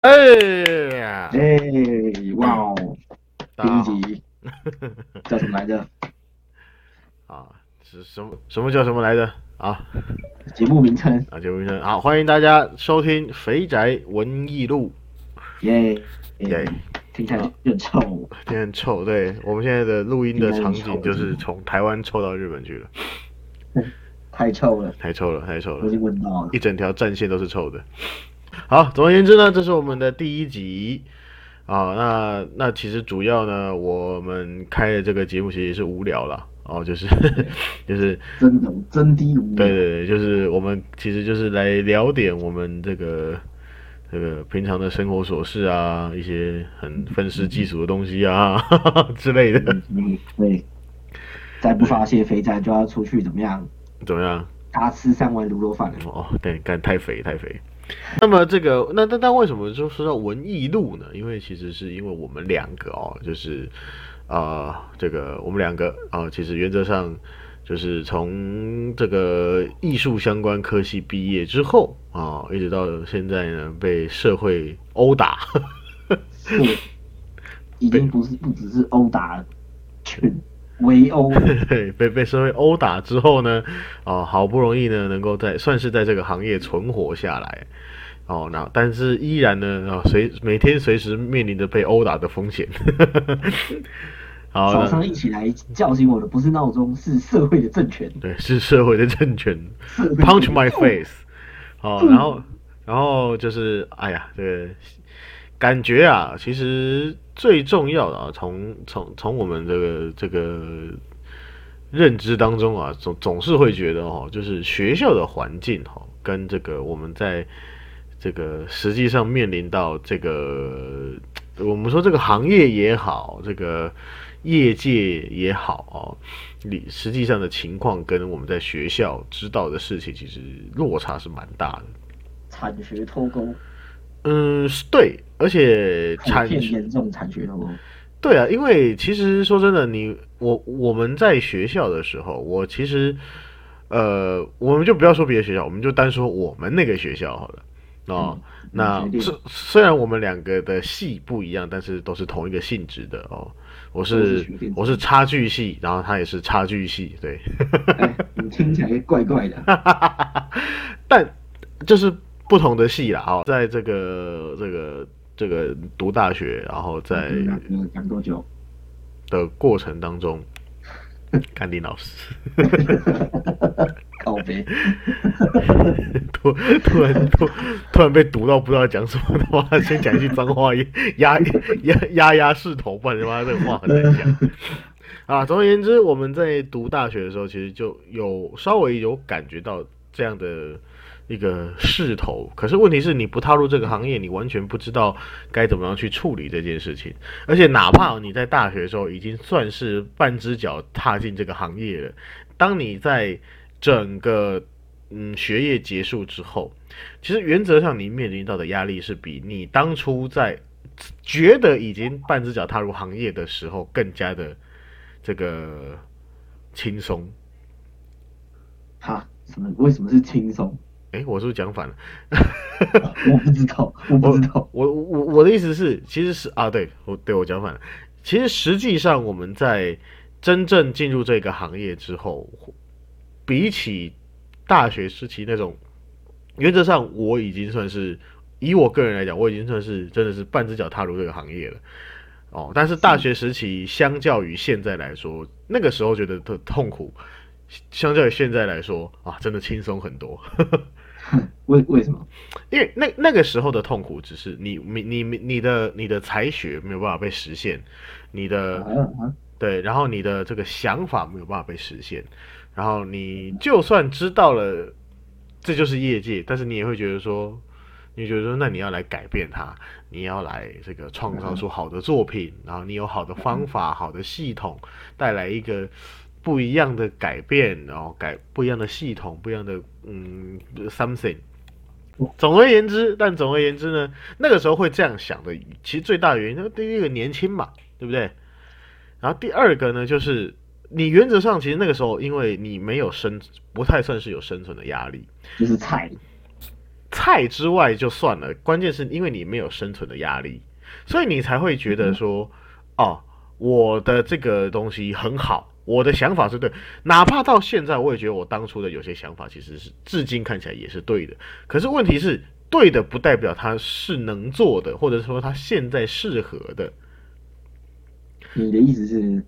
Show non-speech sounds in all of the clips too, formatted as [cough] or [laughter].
哎呀，哎，哇哦，第一集。[laughs] 叫什么来着？啊，是什么什么叫什么来着？啊。节目名称，啊，节目名称。好，欢迎大家收听《肥宅文艺录。耶，》耶，听起来有点臭，今天很臭，对我们现在的录音的场景就是从台湾臭到日本去了，[laughs] 太臭了，太臭了，太臭了。我已，经闻到了。一。整条战线都是臭的。好，总而言之呢，这是我们的第一集啊。那那其实主要呢，我们开的这个节目其实也是无聊啦。哦，就是 [laughs] 就是真的真低无对对对，就是我们其实就是来聊点我们这个这个平常的生活琐事啊，一些很愤世嫉俗的东西啊 [laughs] 之类的，嗯，对，再不发泄肥宅就要出去怎么样？怎么样？大吃三碗卤肉饭了。哦，对，干太肥太肥。那么这个，那那那为什么就说到文艺路呢？因为其实是因为我们两个哦，就是呃，这个我们两个啊、其实原则上就是从这个艺术相关科系毕业之后啊、一直到现在呢，被社会殴打，已经不是不只是殴打围殴，[laughs] 对，被被社会殴打之后呢，哦，好不容易呢，能够在算是在这个行业存活下来，哦，那但是依然呢，啊、随每天随时面临着被殴打的风险。[laughs] 好，早上一起来叫醒我的不是闹钟，是社会的政权。对，是社会的政权，punch my face。好，然后然后就是，哎呀，这个感觉啊，其实最重要的啊，从从从我们这个这个认知当中啊，总总是会觉得哦，就是学校的环境哈、跟这个我们在这个实际上面临到这个，我们说这个行业也好，这个业界也好啊，你实际上的情况跟我们在学校知道的事情，其实落差是蛮大的。产学脱钩，嗯，是对，而且普产遍严重产学脱钩。对啊，因为其实说真的，你我我们在学校的时候，我其实呃，我们就不要说别的学校，我们就单说我们那个学校好了。哦，嗯那虽虽然我们两个的系不一样，但是都是同一个性质的哦。我是我是差距系，然后他也是差距系，对。哎，你听起来怪怪的。[laughs] 但就是不同的系啦，哦，在这个这个这个读大学，然后在嗯讲多久？的过程当中，[laughs] 甘林老师 [laughs] 靠背，[laughs] 突突然突突然被读到不知道讲什么的话，先讲一句脏话，压压压压势头，不然他妈这个话很难讲。啊，总而言之，我们在读大学的时候，其实就有稍微有感觉到这样的一个势头。可是问题是你不踏入这个行业，你完全不知道该怎么样去处理这件事情。而且哪怕你在大学的时候已经算是半只脚踏进这个行业了，当你在整个嗯学业结束之后，其实原则上你面临到的压力是比你当初在觉得已经半只脚踏入行业的时候更加的这个轻松。哈，什么？为什么是轻松？诶，我是不是讲反了？[laughs] 我不知道，我不知道。我我我的意思是，其实是啊，对我对我讲反了。其实实际上我们在真正进入这个行业之后，比起大学时期那种，原则上我已经算是以我个人来讲，我已经算是真的是半只脚踏入这个行业了。哦，但是大学时期相较于现在来说，那个时候觉得特痛苦，相较于现在来说啊，真的轻松很多。[laughs] 为为什么？[laughs] 因为那那个时候的痛苦，只是你你你你的你的才学没有办法被实现，你的对，然后你的这个想法没有办法被实现，然后你就算知道了这就是业界，但是你也会觉得说，你觉得说，那你要来改变它，你要来这个创造出好的作品，然后你有好的方法、好的系统，带来一个不一样的改变，然后改不一样的系统，不一样的嗯 something。总而言之，但总而言之呢，那个时候会这样想的，其实最大的原因，那第一个年轻嘛，对不对？然后第二个呢，就是你原则上其实那个时候，因为你没有生，不太算是有生存的压力，就是菜，菜之外就算了，关键是因为你没有生存的压力，所以你才会觉得说，哦，我的这个东西很好，我的想法是对，哪怕到现在，我也觉得我当初的有些想法其实是至今看起来也是对的。可是问题是，对的不代表他是能做的，或者说他现在适合的。你的意思是？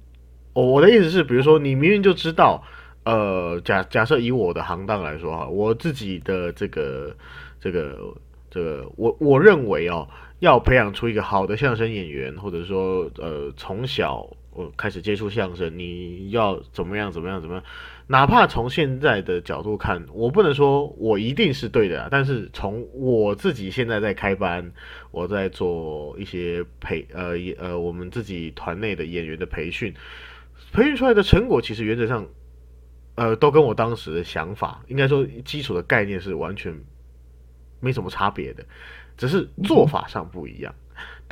我的意思是，比如说你明明就知道，呃，假假设以我的行当来说哈，我自己的这个这个这个，我我认为哦，要培养出一个好的相声演员，或者说呃，从小我开始接触相声，你要怎么样怎么样怎么样，哪怕从现在的角度看，我不能说我一定是对的，但是从我自己现在在开班，我在做一些培呃呃我们自己团内的演员的培训。培训出来的成果，其实原则上，呃，都跟我当时的想法，应该说基础的概念是完全没什么差别的，只是做法上不一样。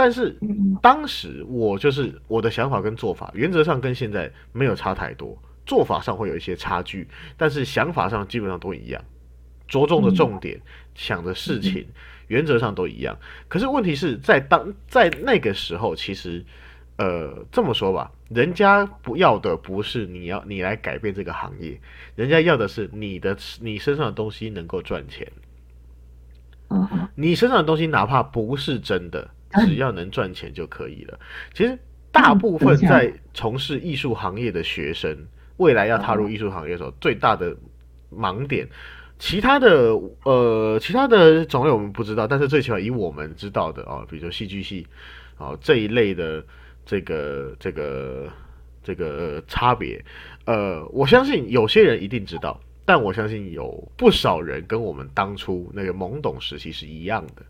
但是当时我就是我的想法跟做法，原则上跟现在没有差太多，做法上会有一些差距，但是想法上基本上都一样，着重的重点、想的事情，原则上都一样。可是问题是在当在那个时候，其实。呃，这么说吧，人家不要的不是你要你来改变这个行业，人家要的是你的你身上的东西能够赚钱。你身上的东西哪怕不是真的，只要能赚钱就可以了。其实大部分在从事艺术行业的学生，未来要踏入艺术行业的时候，最大的盲点，其他的呃其他的种类我们不知道，但是最起码以我们知道的啊，比如说戏剧系啊这一类的。这个这个这个差别，呃，我相信有些人一定知道，但我相信有不少人跟我们当初那个懵懂时期是一样的，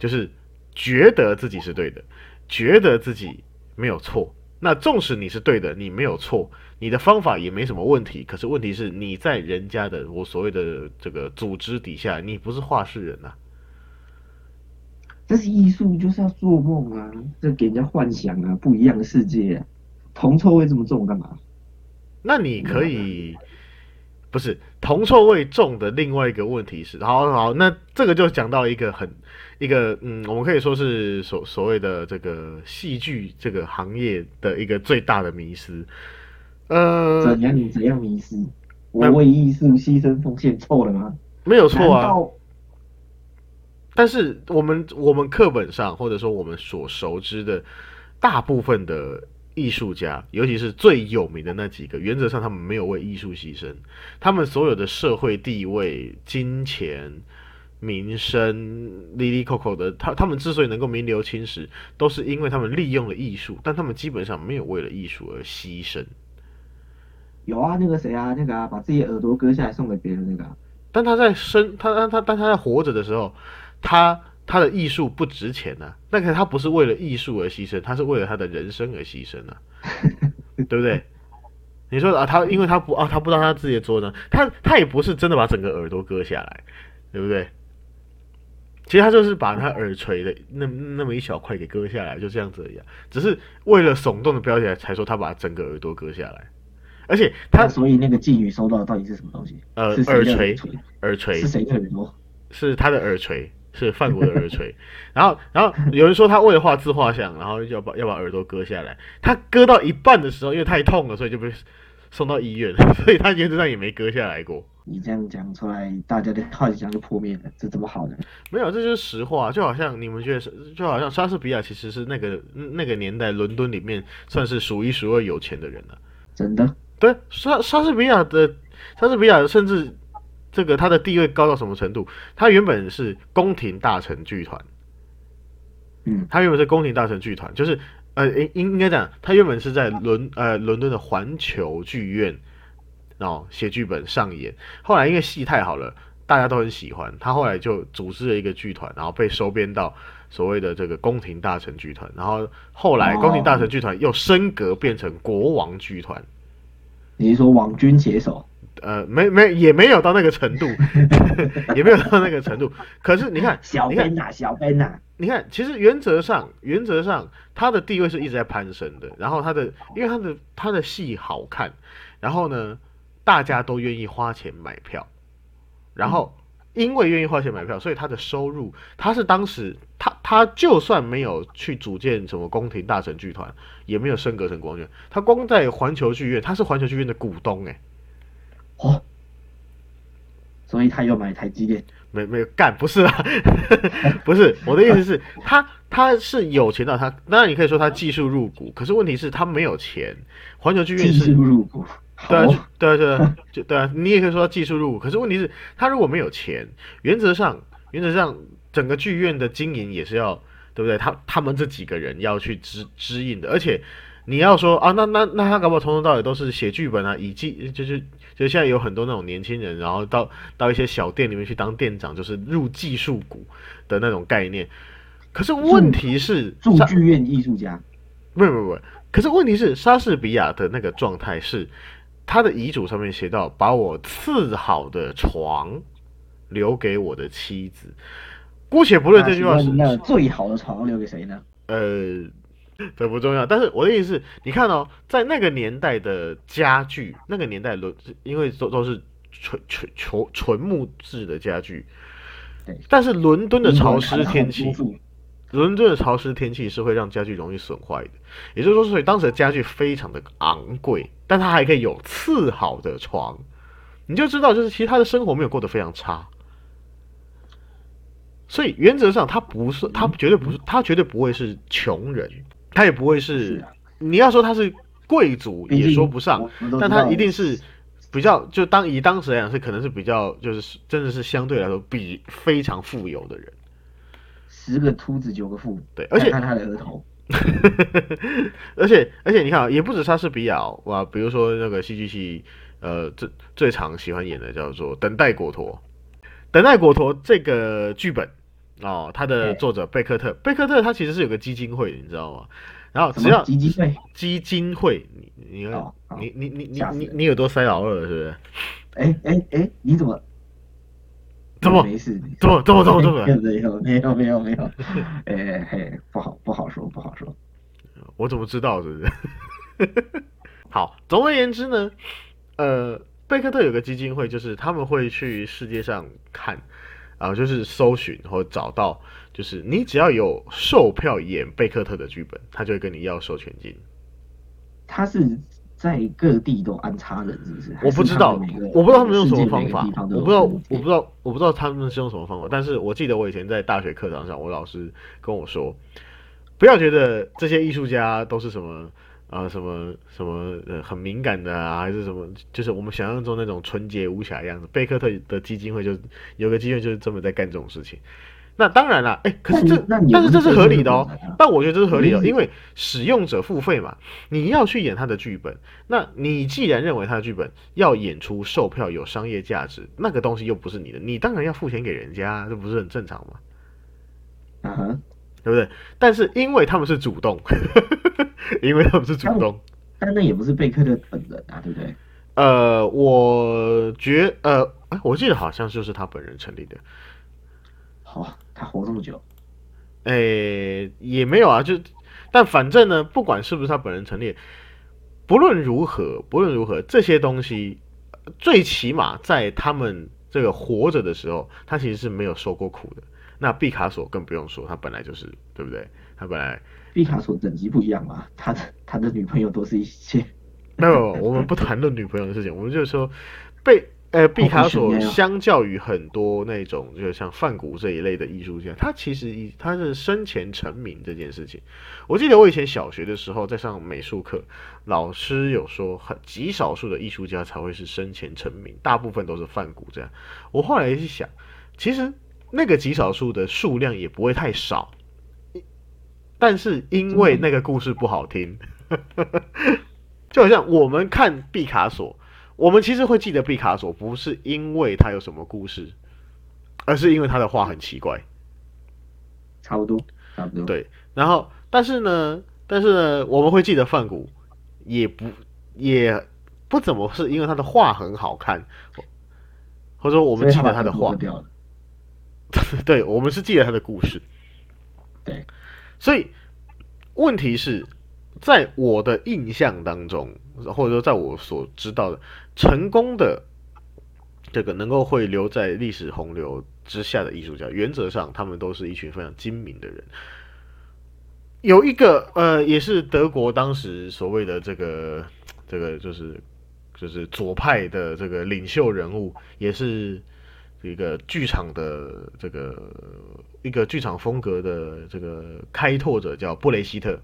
就是觉得自己是对的，觉得自己没有错。那纵使你是对的，你没有错，你的方法也没什么问题。可是问题是你在人家的我所谓的这个组织底下，你不是话事人呐。这是艺术，就是要做梦啊，这给人家幻想啊，不一样的世界。铜臭味这么重干嘛？那你可以，不是铜臭味重的另外一个问题是，好好，那这个就讲到一个很一个嗯，我们可以说是所所谓的这个戏剧这个行业的一个最大的迷失。呃，怎样怎样迷失？我为艺术牺牲奉献错了吗？没有错啊。但是我们我们课本上或者说我们所熟知的大部分的艺术家，尤其是最有名的那几个，原则上他们没有为艺术牺牲，他们所有的社会地位、金钱、名声、利利扣扣的，他他们之所以能够名留青史，都是因为他们利用了艺术，但他们基本上没有为了艺术而牺牲。有啊，那个谁啊，那个啊，把自己耳朵割下来送给别人那个，但他在生他他他但他在活着的时候。他他的艺术不值钱呢，那个他不是为了艺术而牺牲，他是为了他的人生而牺牲啊，[laughs] 对不对？你说啊，他因为他不啊，他不知道他自己的作呢，他他也不是真的把整个耳朵割下来，对不对？其实他就是把他耳垂的那那么一小块给割下来，就这样子一样，只是为了耸动的标题才说他把整个耳朵割下来，而且他所以那个妓女收到的到底是什么东西？呃，耳垂，耳垂是谁的耳朵？是他的耳垂。是范国的耳垂，[laughs] 然后，然后有人说他为了画自画像，然后要把要把耳朵割下来。他割到一半的时候，因为太痛了，所以就被送到医院，[laughs] 所以他原则上也没割下来过。你这样讲出来，大家的幻想就破灭了，这怎么好呢？没有，这就是实话。就好像你们觉得是，就好像莎士比亚其实是那个那个年代伦敦里面算是数一数二有钱的人了。真的？对，莎莎士比亚的莎士比亚甚至。这个他的地位高到什么程度？他原本是宫廷大臣剧团，嗯，他原本是宫廷大臣剧团，就是呃，应应该讲，他原本是在伦呃伦敦的环球剧院，然后写剧本上演。后来因为戏太好了，大家都很喜欢，他后来就组织了一个剧团，然后被收编到所谓的这个宫廷大臣剧团。然后后来宫廷大臣剧团又升格变成国王剧团。你是说王军携手？呃，没没也没有到那个程度，[laughs] 也没有到那个程度。可是你看，小编呐，小编呐，你看，其实原则上，原则上他的地位是一直在攀升的。然后他的，因为他的他的戏好看，然后呢，大家都愿意花钱买票。然后因为愿意花钱买票，所以他的收入，他是当时他他就算没有去组建什么宫廷大神剧团，也没有升格成光院，他光在环球剧院，他是环球剧院的股东哎、哦，所以他又买台积电，没没有干，不是啊，[laughs] 不是我的意思是，他他是有钱到他，当然你可以说他技术入股，可是问题是他没有钱。环球剧院技是术入股，对啊，对啊，对啊，[laughs] 就对啊，你也可以说他技术入股，可是问题是，他如果没有钱，原则上原则上整个剧院的经营也是要，对不对？他他们这几个人要去支支应的，而且你要说啊，那那那他搞不好从头到尾都是写剧本啊，以及就是就现在有很多那种年轻人，然后到到一些小店里面去当店长，就是入技术股的那种概念。可是问题是，驻剧院艺术家，不不不，可是问题是，莎士比亚的那个状态是，他的遗嘱上面写到，把我赐好的床留给我的妻子。姑且不论这句话是那最好的床留给谁呢？呃，[laughs] 这不重要。但是我的意思是，你看哦，在那个年代的家具，那个年代轮，因为都都是纯纯纯纯木质的家具对，但是伦敦的潮湿天气伦敦的潮湿天气是会让家具容易损坏的，也就是说，所以当时的家具非常的昂贵，但它还可以有次好的床，你就知道，就是其实他的生活没有过得非常差。所以原则上，他不是，他绝对不是，他绝对不会是穷人，他也不会是你要说他是贵族也说不上但他一定是比较，就当以当时来讲是可能是比较，就是真的是相对来说比非常富有的人。十个秃子九个富，对而且看看他的额头，[laughs] 而且而且你看啊，也不止莎士比亚哦哇，比如说那个戏剧系，呃，最最常喜欢演的叫做《等待果陀》。《等待果陀》这个剧本哦，他的作者贝克特，贝克特他其实是有个基金会的，你知道吗？然后只要基金会？基金会，你你你你你你你你耳朵塞老二了是不是？哎哎哎，你怎么？怎么没事？怎么怎么怎么怎么？没有没有没有没有，哎嘿，不好不好说不好说。[laughs] 我怎么知道是不是？[laughs] 好，总而言之呢，呃，贝克特有个基金会，就是他们会去世界上看，啊、就是搜寻或找到，就是你只要有售票演贝克特的剧本，他就会跟你要授权金。他是在各地都安插人，是不是？我不知道，我不知道他们用什么方法我不知道，我不知道，我不知道他们是用什么方法。但是我记得我以前在大学课堂上，我老师跟我说，不要觉得这些艺术家都是什么啊、什么什么呃很敏感的啊，还是什么，就是我们想象中那种纯洁无瑕的样子。贝克特的基金会就有个基金会就是这么在干这种事情。那当然了，哎、可是这但是这是合理的哦。但我觉得这是合理的因为使用者付费嘛，你要去演他的剧本，那你既然认为他的剧本要演出售票有商业价值，那个东西又不是你的，你当然要付钱给人家，这不是很正常吗？啊哈，对不对？但是因为他们是主动，[laughs] 因为他们是主动，但那也不是贝克的本人啊，对不对？呃，我觉呃，哎我记得好像就是他本人成立的，好、他活这么久，哎，也没有啊，就但反正呢，不管是不是他本人成立，不论如何，不论如何，这些东西呃最起码在他们这个活着的时候，他其实是没有受过苦的。那毕卡索更不用说，他本来就是，对不对？他本来毕卡索等级不一样嘛，他的他的女朋友都是一些没有，我们不谈论女朋友的事情，我们就是说，被呃毕卡索相较于很多那种就像梵谷这一类的艺术家，他其实以他是生前成名这件事情。我记得我以前小学的时候在上美术课，老师有说，很极少数的艺术家才会是生前成名，大部分都是梵谷这样。我后来一想，其实那个极少数的数量也不会太少，但是因为那个故事不好听。[laughs] 就好像我们看毕卡索，我们其实会记得毕卡索，不是因为他有什么故事，而是因为他的画很奇怪。差不多差不多。对，然后但是呢，但是呢，我们会记得范谷，也不也不怎么是因为他的画很好看，或者说我我们记得他的画。[laughs] 对，我们是记得他的故事。对，所以问题是在我的印象当中，或者说在我所知道的成功的这个能够会留在历史洪流之下的艺术家，原则上他们都是一群非常精明的人。有一个呃，也是德国当时所谓的这个这个就是就是左派的这个领袖人物，也是一个剧场的这个一个剧场风格的这个开拓者，叫布雷希特。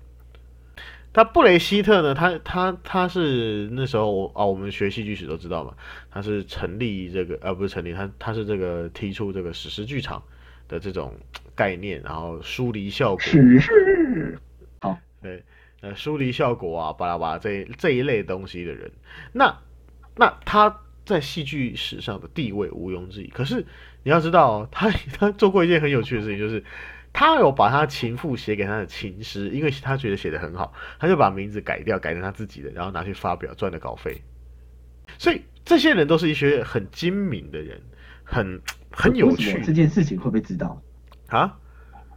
他布雷希特呢，他他他是那时候啊，我们学戏剧史都知道嘛，他是成立这个呃不是成立，他他是这个提出这个史诗剧场的这种概念，然后疏离效果。史诗。好，对，呃，疏离效果啊，巴拉巴拉这这一类东西的人，那那他在戏剧史上的地位毋庸置疑。可是你要知道，[laughs] 他他做过一件很有趣的事情，就是他有把他情妇写给他的情诗，因为他觉得写的很好，他就把名字改掉，改成他自己的，然后拿去发表，赚了稿费。所以这些人都是一些很精明的人，很很有趣。这件事情会不会知道啊？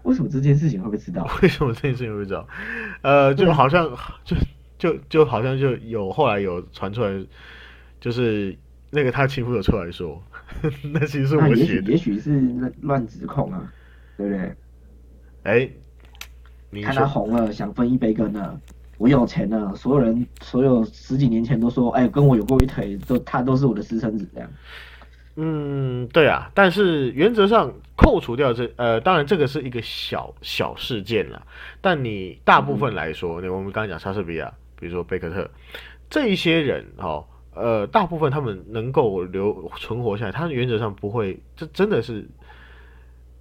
为什么这件事情会被知道？为什么这件事情会被知道？呃，就好像就就就好像就有后来有传出来，就是那个他情妇有出来说，[laughs] 那其实是我写的，也许是乱指控啊，对不对？哎，看他红了，想分一杯羹呢。我有钱了，所有人所有十几年前都说，哎，跟我有过一腿，都他都是我的私生子这样。嗯，对啊，但是原则上扣除掉这呃，当然这个是一个小小事件了，但你大部分来说，那我们刚刚讲莎士比亚，比如说贝克特这一些人哦，呃，大部分他们能够留存活下来，他原则上不会，这真的是，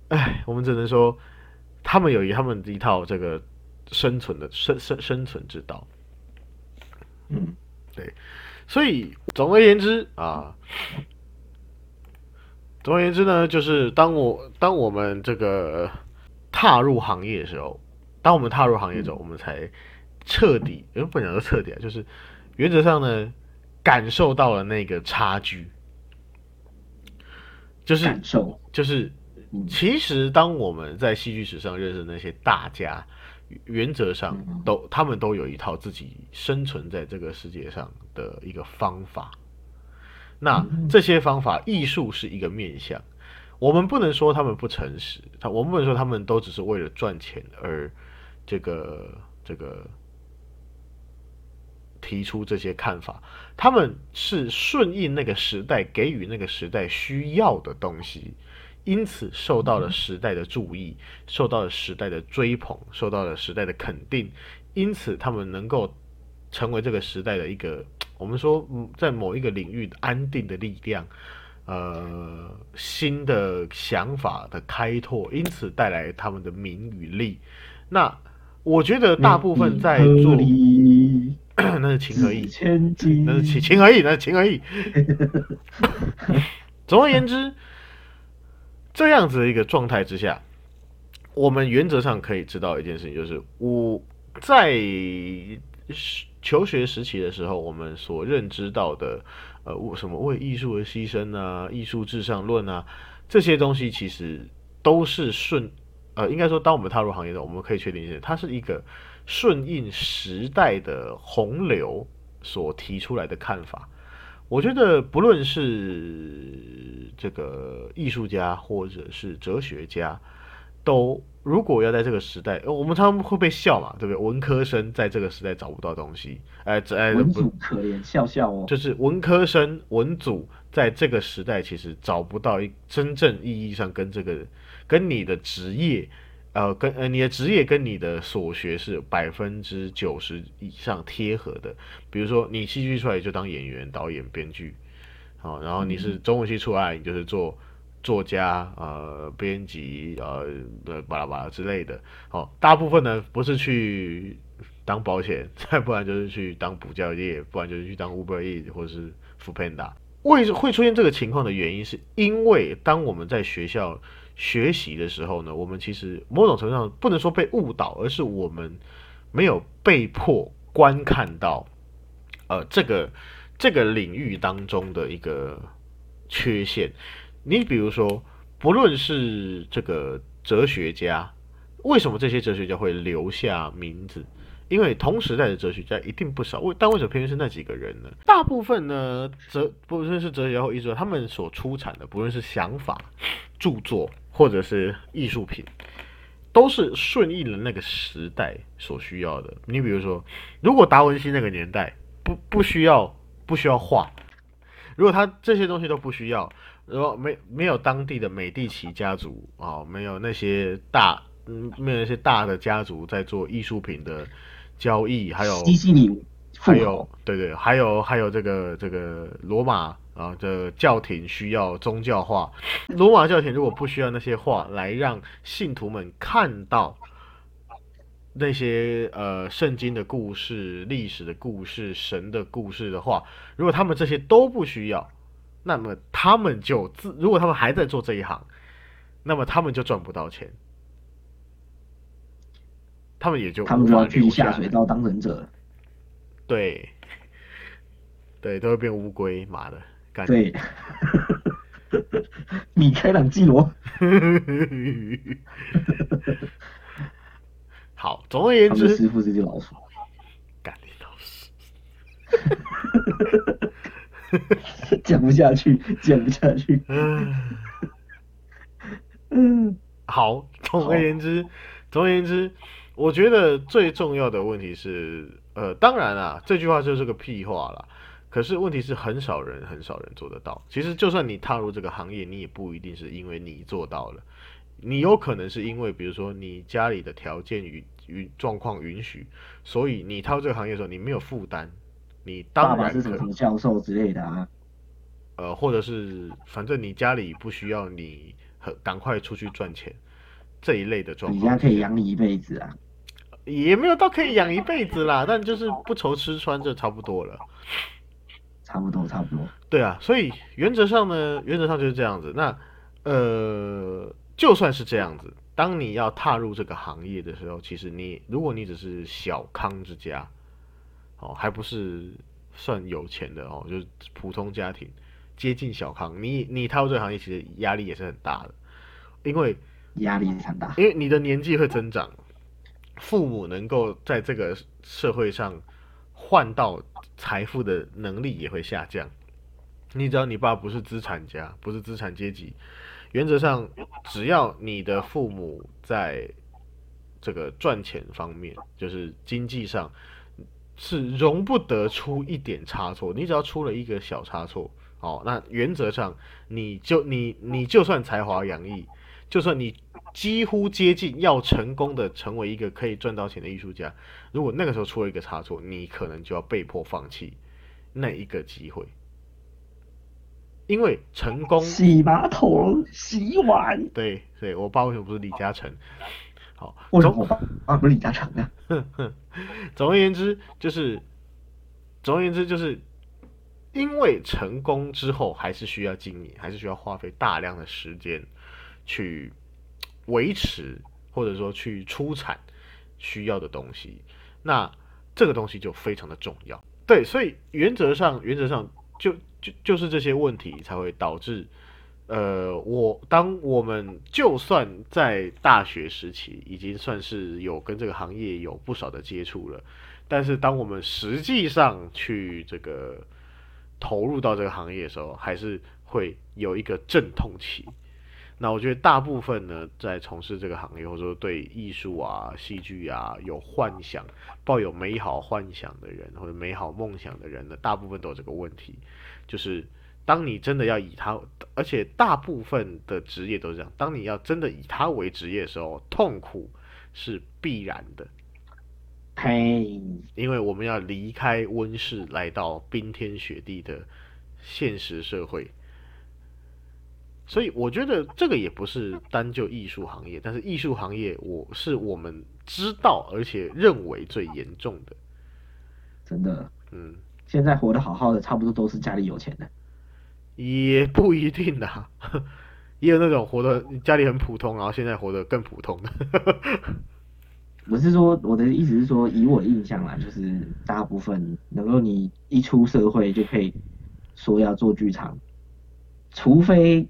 哎，我们只能说他们有一他们一套这个生存的生生生存之道。嗯，对，所以总而言之啊。总而言之呢，就是当我当我们这个踏入行业的时候，当我们踏入行业之后，我们才彻底，呃，不讲说彻底啊，就是原则上呢，感受到了那个差距，就是感受，就是其实当我们在戏剧史上认识那些大家，原则上都他们都有一套自己生存在这个世界上的一个方法。那这些方法，艺术是一个面向，我们不能说他们不诚实，他我们不能说他们都只是为了赚钱而这个这个提出这些看法，他们是顺应那个时代给予那个时代需要的东西，因此受到了时代的注意，受到了时代的追捧，受到了时代的肯定，因此他们能够成为这个时代的一个。[tsk] 我们说，在某一个领域安定的力量，呃，新的想法的开拓，因此带来他们的名与利。那我觉得大部分在做，[clears throat] 那是情和义，那是情情和义，那是情和义。[laughs] 总而言之，这样子的一个状态之下，我们原则上可以知道一件事情，就是我在。求学时期的时候，我们所认知到的，呃，什么为艺术而牺牲啊，艺术至上论啊，这些东西其实都是顺，呃，应该说，当我们踏入行业的，我们可以确定一些，它是一个顺应时代的洪流所提出来的看法。我觉得，不论是这个艺术家或者是哲学家，都。如果要在这个时代，我们常常会被笑嘛，对不对？文科生在这个时代找不到东西，哎，哎，文组可怜，笑笑哦。就是文科生、文组在这个时代其实找不到一真正意义上跟这个、跟你的职业，呃，跟呃你的职业跟你的所学是百分之九十以上贴合的。比如说你戏剧出来就当演员、导演、编剧，好，然后你是中文系出来，你就是做。作家、呃，编辑、呃，呃，巴拉巴拉之类的，哦，大部分呢不是去当保险，再 [laughs] 不然就是去当补教业，不然就是去当 Uber E 或者是 f o o Panda。为会出现这个情况的原因，是因为当我们在学校学习的时候呢，我们其实某种程度上不能说被误导，而是我们没有被迫观看到，呃，这个这个领域当中的一个缺陷。你比如说，不论是这个哲学家，为什么这些哲学家会留下名字？因为同时代的哲学家一定不少，为但为什么偏偏是那几个人呢？大部分呢，哲不论是哲学或艺术，他们所出产的，不论是想法、著作或者是艺术品，都是顺应了那个时代所需要的。你比如说，如果达文西那个年代不不需要不需要画，如果他这些东西都不需要，然后没没有当地的美第奇家族啊、没有那些大嗯没有那些大的家族在做艺术品的交易，还有西西里还有，对对，还有还有这个这个罗马啊的教廷需要宗教化，罗马教廷如果不需要那些画来让信徒们看到那些呃圣经的故事、历史的故事、神的故事的话，如果他们这些都不需要，那么他们就自如果他们还在做这一行，那么他们就赚不到钱，他们也就他们就要去下水道当忍者。对，[laughs] 对，都会变乌龟，妈的，干。对，[laughs] 米开朗基罗，[laughs] 好，总而言之，师傅是只老鼠。干你老师，讲不下去，讲不下去。嗯，嗯，好，总而言之，总而言之，我觉得最重要的问题是，呃，当然啊，这句话就是个屁话啦。可是问题是，很少人，很少人做得到。其实，就算你踏入这个行业，你也不一定是因为你做到了，你有可能是因为，比如说你家里的条件与与状况允许，所以你踏入这个行业的时候，你没有负担，你当然是什么教授之类的啊。呃，或者是反正你家里不需要你很赶快出去赚钱这一类的状你况，家可以养你一辈子啊。也没有到可以养一辈子啦，但就是不愁吃穿就差不多了。差不多，差不多。对啊，所以原则上呢，原则上就是这样子。那呃，就算是这样子，当你要踏入这个行业的时候，其实你如果你只是小康之家，哦，还不是算有钱的哦，就是普通家庭，接近小康，你你踏入这个行业，其实压力也是很大的，因为压力很大。因为你的年纪会增长，父母能够在这个社会上换到财富的能力也会下降。你只要你爸不是资产家，不是资产阶级，原则上只要你的父母在这个赚钱方面，就是经济上是容不得出一点差错。你只要出了一个小差错，哦，那原则上你就你你就算才华洋溢，就算你几乎接近要成功的成为一个可以赚到钱的艺术家，如果那个时候出了一个差错，你可能就要被迫放弃那一个机会，因为成功洗马桶、洗碗。对对，我爸为什么不是李嘉诚？好，总为什么我爸爸不是李嘉诚呢？[laughs] 总而言之，就是总而言之就是，因为成功之后还是需要经营，还是需要花费大量的时间去维持，或者说去出产需要的东西。那这个东西就非常的重要。对，所以原则上，原则上就就就是这些问题才会导致。呃，我当我们就算在大学时期已经算是有跟这个行业有不少的接触了，但是当我们实际上去这个投入到这个行业的时候，还是会有一个阵痛期。那我觉得大部分呢，在从事这个行业或者说对艺术啊、戏剧啊有幻想、抱有美好幻想的人或者美好梦想的人呢，大部分都有这个问题，就是。当你真的要以他，而且大部分的职业都是这样。当你要真的以他为职业的时候，痛苦是必然的，嘿！因为我们要离开温室，来到冰天雪地的现实社会。所以我觉得这个也不是单就艺术行业，但是艺术行业我是我们知道而且认为最严重的。真的，嗯，现在活得好好的，差不多都是家里有钱的。也不一定的，[laughs] 也有那种活得家里很普通，然后现在活得更普通的。我是说，我的意思是说，以我的印象啦，就是大部分能够你一出社会就可以说要做剧场，除非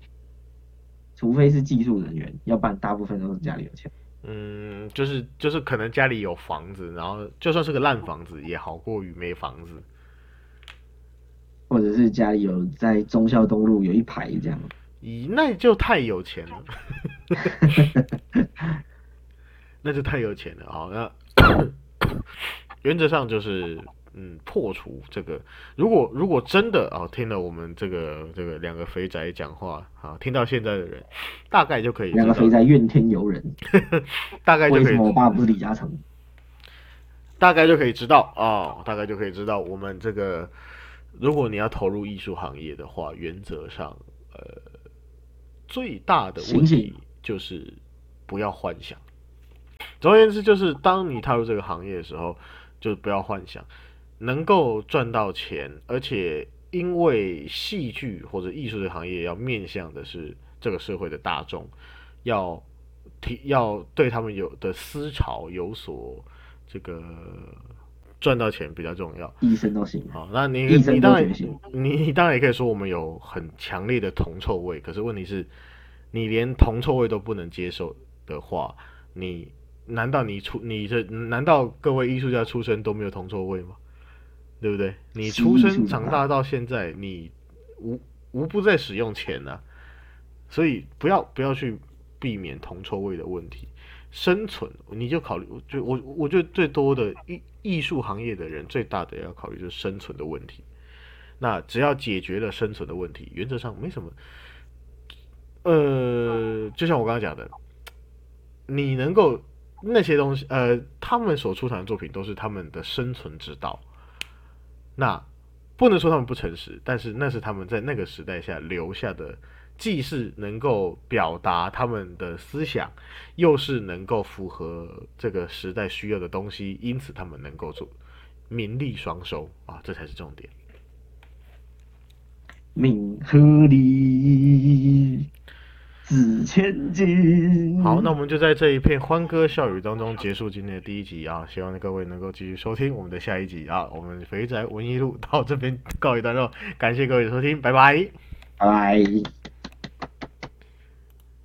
除非是技术人员，要不然大部分都是家里有钱。嗯，就是就是可能家里有房子，然后就算是个烂房子，也好过于没房子。或者是家里有在忠孝东路有一排这样，咦，那就太有钱了，[laughs] 那就太有钱了。好，那 [coughs] 原则上就是，嗯，破除这个。如果如果真的哦，听了我们这个这个两个肥宅讲话，啊，听到现在的人，大概就可以两个肥宅怨天尤人，[laughs] 大概就可以为什么我爸不是李嘉诚？大概就可以知道哦，大概就可以知道我们这个，如果你要投入艺术行业的话，原则上，呃，最大的问题就是不要幻想。总而言之，就是当你踏入这个行业的时候，就不要幻想能够赚到钱，而且因为戏剧或者艺术的行业要面向的是这个社会的大众，要提要对他们有的思潮有所这个赚到钱比较重要。医生都行，好，那你你当然你你当然也可以说我们有很强烈的铜臭味，可是问题是，你连铜臭味都不能接受的话，你难道你出你这难道各位艺术家出身都没有铜臭味吗？对不对？你出生长大到现在，你无无不在使用钱呐、所以不要不要去避免铜臭味的问题。生存，你就考虑，就我我觉得最多的艺艺术行业的人最大的要考虑就是生存的问题。那只要解决了生存的问题，原则上没什么。呃，就像我刚刚讲的，你能够那些东西，呃，他们所出产的作品都是他们的生存之道。那不能说他们不诚实，但是那是他们在那个时代下留下的，既是能够表达他们的思想，又是能够符合这个时代需要的东西，因此他们能够做名利双收啊，这才是重点。名和利自千金。好，那我们就在这一片欢歌笑语当中结束今天的第一集啊！希望各位能够继续收听我们的下一集啊！我们肥宅文艺路到这边告一段落，感谢各位的收听，拜拜。拜拜。